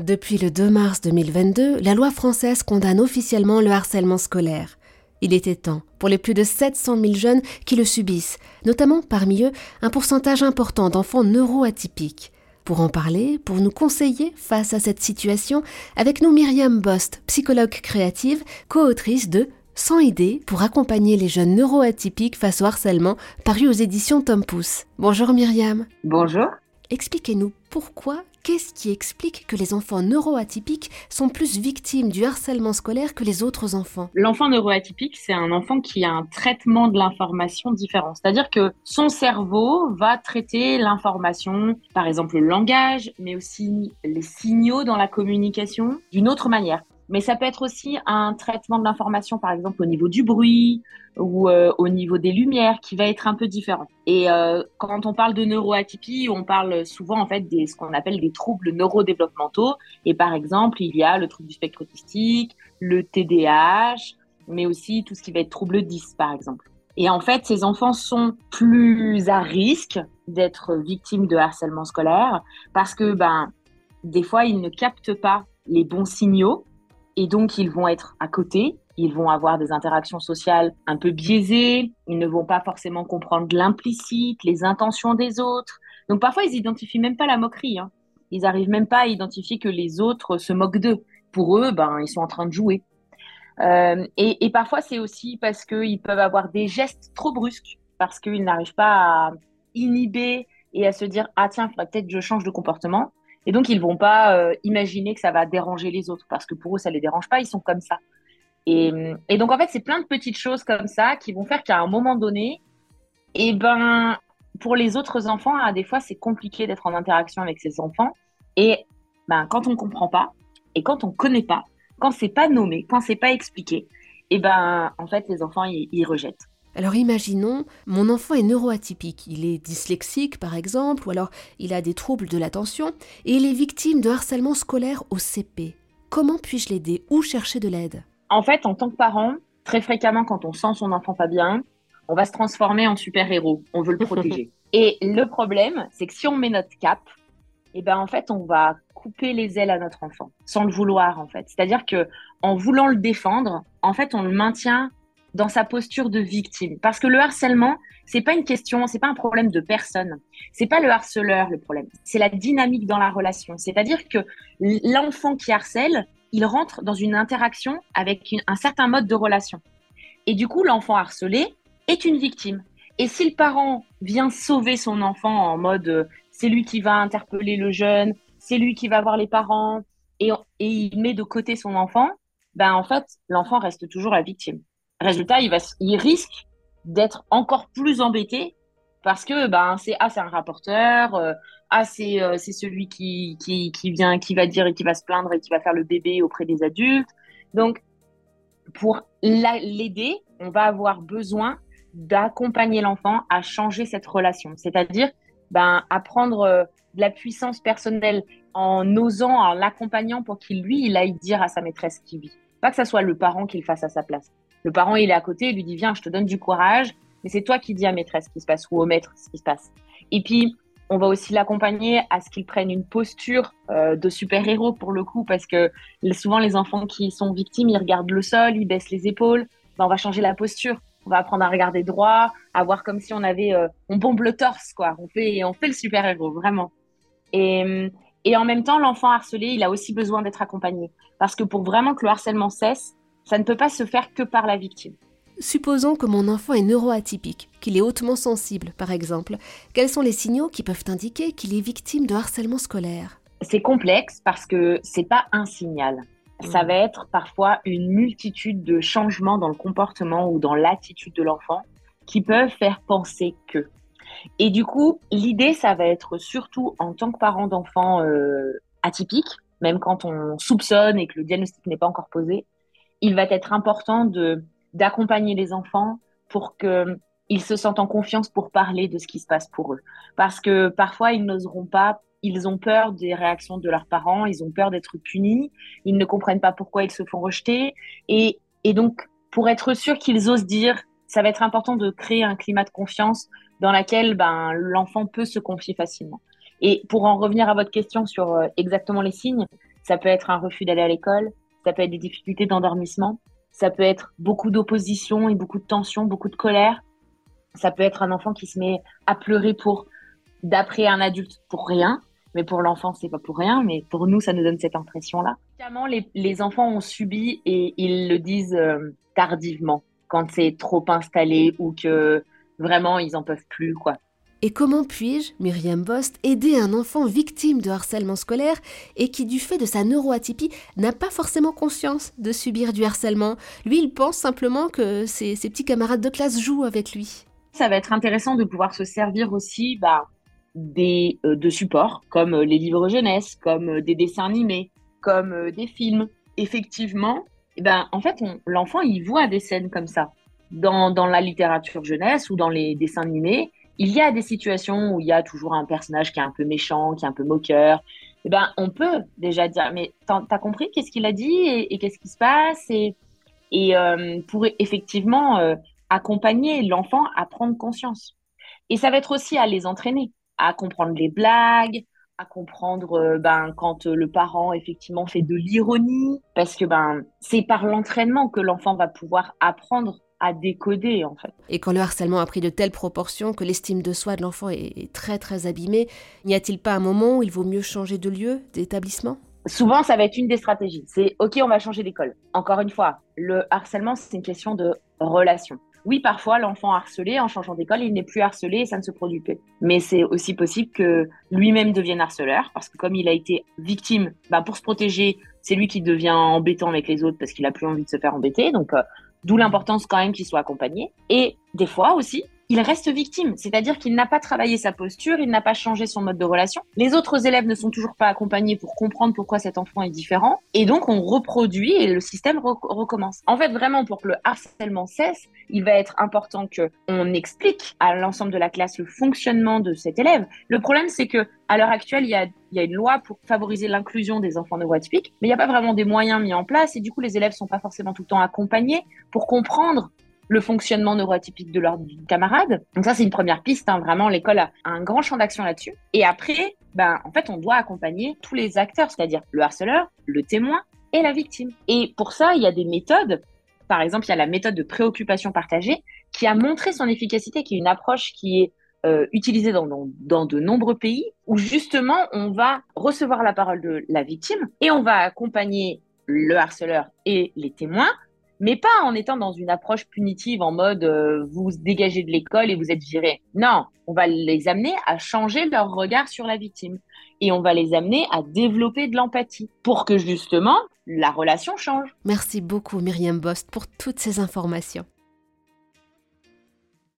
Depuis le 2 mars 2022, la loi française condamne officiellement le harcèlement scolaire. Il était temps pour les plus de 700 000 jeunes qui le subissent, notamment parmi eux un pourcentage important d'enfants neuroatypiques. Pour en parler, pour nous conseiller face à cette situation, avec nous Myriam Bost, psychologue créative, co-autrice de 100 idées pour accompagner les jeunes neuroatypiques face au harcèlement, paru aux éditions Tom Pouce. Bonjour Myriam. Bonjour. Expliquez-nous pourquoi Qu'est-ce qui explique que les enfants neuroatypiques sont plus victimes du harcèlement scolaire que les autres enfants? L'enfant neuroatypique, c'est un enfant qui a un traitement de l'information différent. C'est-à-dire que son cerveau va traiter l'information, par exemple le langage, mais aussi les signaux dans la communication, d'une autre manière. Mais ça peut être aussi un traitement de l'information, par exemple au niveau du bruit ou euh, au niveau des lumières, qui va être un peu différent. Et euh, quand on parle de neuroatypie, on parle souvent en fait de ce qu'on appelle des troubles neurodéveloppementaux. Et par exemple, il y a le trouble du spectre autistique, le TDAH, mais aussi tout ce qui va être trouble 10, par exemple. Et en fait, ces enfants sont plus à risque d'être victimes de harcèlement scolaire parce que ben des fois ils ne captent pas les bons signaux et donc, ils vont être à côté, ils vont avoir des interactions sociales un peu biaisées, ils ne vont pas forcément comprendre l'implicite, les intentions des autres. Donc, parfois, ils identifient même pas la moquerie. Hein. Ils arrivent même pas à identifier que les autres se moquent d'eux. Pour eux, ben, ils sont en train de jouer. Euh, et, parfois, c'est aussi parce qu'ils peuvent avoir des gestes trop brusques, parce qu'ils n'arrivent pas à inhiber et à se dire ah tiens, peut-être que je change de comportement. Et donc, ils vont pas euh, imaginer que ça va déranger les autres parce que pour eux, ça les dérange pas, ils sont comme ça. Et, et donc, en fait, c'est plein de petites choses comme ça qui vont faire qu'à un moment donné, eh ben, pour les autres enfants, à des fois, c'est compliqué d'être en interaction avec ces enfants. Et ben, quand on comprend pas et quand on connaît pas, quand c'est pas nommé, quand c'est pas expliqué, et ben, en fait, les enfants, ils rejettent. Alors imaginons, mon enfant est neuroatypique, il est dyslexique par exemple, ou alors il a des troubles de l'attention, et il est victime de harcèlement scolaire au CP. Comment puis-je l'aider Où chercher de l'aide? En fait, en tant que parent, très fréquemment quand on sent son enfant pas bien, on va se transformer en super-héros, on veut le protéger. et le problème, c'est que si on met notre cap, eh ben en fait, on va couper les ailes à notre enfant, sans le vouloir en fait. C'est-à-dire que en voulant le défendre, en fait, on le maintient dans sa posture de victime. Parce que le harcèlement, c'est pas une question, c'est pas un problème de personne. C'est pas le harceleur le problème. C'est la dynamique dans la relation. C'est-à-dire que l'enfant qui harcèle, il rentre dans une interaction avec un certain mode de relation. Et du coup, l'enfant harcelé est une victime. Et si le parent vient sauver son enfant en mode euh, c'est lui qui va interpeller le jeune, c'est lui qui va voir les parents et, et il met de côté son enfant, ben en fait, l'enfant reste toujours la victime. Résultat, il, va, il risque d'être encore plus embêté parce que ben c'est ah un rapporteur, euh, ah c'est euh, c'est celui qui, qui, qui vient qui va dire et qui va se plaindre et qui va faire le bébé auprès des adultes. Donc pour l'aider, on va avoir besoin d'accompagner l'enfant à changer cette relation, c'est-à-dire ben à prendre euh, de la puissance personnelle en osant, en l'accompagnant pour qu'il lui il aille dire à sa maîtresse qui vit, pas que ça soit le parent qui le fasse à sa place. Le parent, il est à côté, il lui dit Viens, je te donne du courage, mais c'est toi qui dis à maîtresse ce qui se passe ou au maître ce qui se passe. Et puis, on va aussi l'accompagner à ce qu'il prenne une posture euh, de super-héros pour le coup, parce que souvent les enfants qui sont victimes, ils regardent le sol, ils baissent les épaules. Ben, on va changer la posture. On va apprendre à regarder droit, à voir comme si on avait, euh, on bombe le torse, quoi. On fait, on fait le super-héros, vraiment. Et, et en même temps, l'enfant harcelé, il a aussi besoin d'être accompagné. Parce que pour vraiment que le harcèlement cesse, ça ne peut pas se faire que par la victime. Supposons que mon enfant est neuroatypique, qu'il est hautement sensible, par exemple. Quels sont les signaux qui peuvent indiquer qu'il est victime de harcèlement scolaire? C'est complexe parce que c'est pas un signal. Ça va être parfois une multitude de changements dans le comportement ou dans l'attitude de l'enfant qui peuvent faire penser que. Et du coup, l'idée, ça va être surtout en tant que parent d'enfant euh, atypique, même quand on soupçonne et que le diagnostic n'est pas encore posé, il va être important de d'accompagner les enfants pour qu'ils se sentent en confiance pour parler de ce qui se passe pour eux. Parce que parfois, ils n'oseront pas, ils ont peur des réactions de leurs parents, ils ont peur d'être punis, ils ne comprennent pas pourquoi ils se font rejeter. Et, et donc, pour être sûr qu'ils osent dire, ça va être important de créer un climat de confiance dans lequel ben, l'enfant peut se confier facilement. Et pour en revenir à votre question sur euh, exactement les signes, Ça peut être un refus d'aller à l'école, ça peut être des difficultés d'endormissement, ça peut être beaucoup d'opposition et beaucoup de tension, beaucoup de colère. Ça peut être un enfant qui se met à pleurer pour, d'après un adulte, pour rien. Mais pour l'enfant, c'est pas pour rien. Mais pour nous, ça nous donne cette impression-là. Les, les, enfants ont subi et ils le disent euh, tardivement quand c'est trop installé ou que vraiment ils en peuvent plus, quoi? Et comment puis-je, Myriam Bost, aider un enfant victime de harcèlement scolaire et qui, du fait de sa neuroatypie, n'a pas forcément conscience de subir du harcèlement? Lui, il pense simplement que ses, petits camarades de classe jouent avec lui. Ça va être intéressant de pouvoir se servir aussi bah, des, euh, de supports comme euh, les livres jeunesse, comme euh, des dessins animés, comme des films. Effectivement, eh ben, en fait, l'enfant, il voit des scènes comme ça. Dans, dans la littérature jeunesse ou dans les dessins animés, il y a des situations où il y a toujours un personnage qui est un peu méchant, qui est un peu moqueur. Eh ben, on peut déjà dire, mais t'as compris qu'est-ce qu'il a dit et, qu'est-ce qui se passe et, euh, pour effectivement euh, accompagner l'enfant à prendre conscience. Et ça va être aussi à les entraîner, à comprendre les blagues, à comprendre euh, ben, quand le parent effectivement fait de l'ironie, parce que ben, c'est par l'entraînement que l'enfant va pouvoir apprendre à décoder en fait. Et quand le harcèlement a pris de telles proportions que l'estime de soi de l'enfant est très très abîmée, n'y a-t-il pas un moment où il vaut mieux changer de lieu, d'établissement? Souvent, ça va être une des stratégies. C'est OK, on va changer d'école. Encore une fois, le harcèlement, c'est une question de relation. Oui, parfois, l'enfant harcelé, en changeant d'école, il n'est plus harcelé et ça ne se produit plus. Mais c'est aussi possible que lui-même devienne harceleur, parce que comme il a été victime, bah, pour se protéger, c'est lui qui devient embêtant avec les autres parce qu'il a plus envie de se faire embêter. Donc, euh, D'où l'importance quand même qu'il soit accompagné. Et des fois aussi, il reste victime, c'est-à-dire qu'il n'a pas travaillé sa posture, il n'a pas changé son mode de relation. Les autres élèves ne sont toujours pas accompagnés pour comprendre pourquoi cet enfant est différent, et donc on reproduit et le système recommence. En fait, vraiment, pour que le harcèlement cesse, il va être important que on explique à l'ensemble de la classe le fonctionnement de cet élève. Le problème, c'est que à l'heure actuelle, il y a, une loi pour favoriser l'inclusion des enfants neuroatypiques, mais il n'y a pas vraiment des moyens mis en place, et du coup, les élèves sont pas forcément tout le temps accompagnés pour comprendre le fonctionnement neuroatypique de leurs camarades. Donc ça, c'est une première piste. Hein. Vraiment, l'école a un grand champ d'action là-dessus. Et après, ben, en fait, on doit accompagner tous les acteurs, c'est-à-dire le harceleur, le témoin et la victime. Et pour ça, il y a des méthodes. Par exemple, il y a la méthode de préoccupation partagée qui a montré son efficacité, qui est une approche qui est euh, utilisée dans, dans, dans, de nombreux pays, où justement, on va recevoir la parole de la victime et on va accompagner le harceleur et les témoins mais pas en étant dans une approche punitive en mode euh, vous dégagez de l'école et vous êtes viré. Non, on va les amener à changer leur regard sur la victime et on va les amener à développer de l'empathie pour que justement la relation change. Merci beaucoup Myriam Bost pour toutes ces informations.